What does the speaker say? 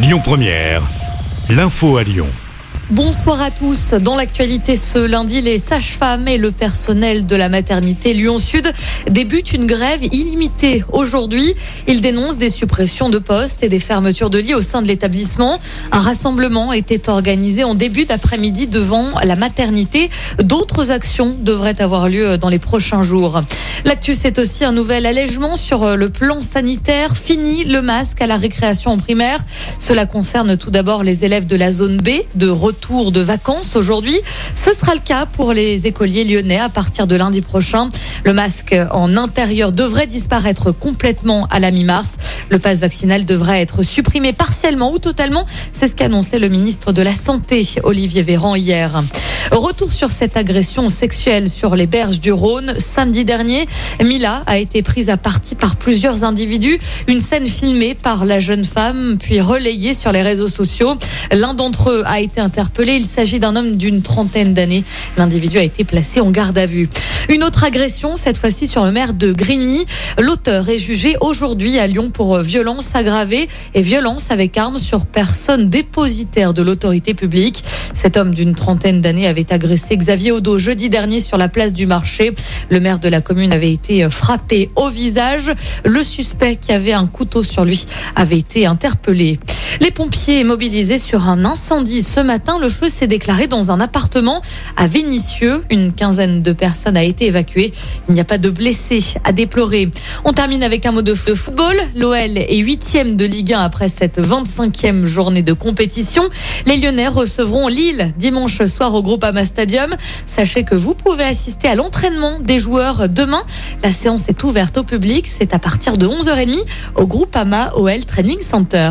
Lyon Première, l'info à Lyon. Bonsoir à tous. Dans l'actualité ce lundi, les sages-femmes et le personnel de la maternité Lyon-Sud débutent une grève illimitée aujourd'hui. Ils dénoncent des suppressions de postes et des fermetures de lits au sein de l'établissement. Un rassemblement était organisé en début d'après-midi devant la maternité. D'autres actions devraient avoir lieu dans les prochains jours. L'actu, c'est aussi un nouvel allègement sur le plan sanitaire. Fini le masque à la récréation en primaire. Cela concerne tout d'abord les élèves de la zone B de retour de vacances aujourd'hui. Ce sera le cas pour les écoliers lyonnais à partir de lundi prochain. Le masque en intérieur devrait disparaître complètement à la mi-mars. Le passe vaccinal devrait être supprimé partiellement ou totalement. C'est ce qu'a annoncé le ministre de la Santé, Olivier Véran, hier. Retour sur cette agression sexuelle sur les berges du Rhône. Samedi dernier, Mila a été prise à partie par plusieurs individus. Une scène filmée par la jeune femme, puis relayée sur les réseaux sociaux. L'un d'entre eux a été interpellé. Il s'agit d'un homme d'une trentaine d'années. L'individu a été placé en garde à vue. Une autre agression, cette fois-ci sur le maire de Grigny. L'auteur est jugé aujourd'hui à Lyon pour violence aggravée et violence avec arme sur personne dépositaire de l'autorité publique. Cet homme d'une trentaine d'années avait agressé Xavier Odo jeudi dernier sur la place du marché. Le maire de la commune avait été frappé au visage. Le suspect qui avait un couteau sur lui avait été interpellé. Les pompiers mobilisés sur un incendie ce matin. Le feu s'est déclaré dans un appartement à Vénissieux. Une quinzaine de personnes a été évacuée. Il n'y a pas de blessés à déplorer. On termine avec un mot de football. L'OL est huitième de Ligue 1 après cette 25e journée de compétition. Les Lyonnais recevront Lille dimanche soir au Groupama Stadium. Sachez que vous pouvez assister à l'entraînement des joueurs demain. La séance est ouverte au public. C'est à partir de 11h30 au Groupama OL Training Center.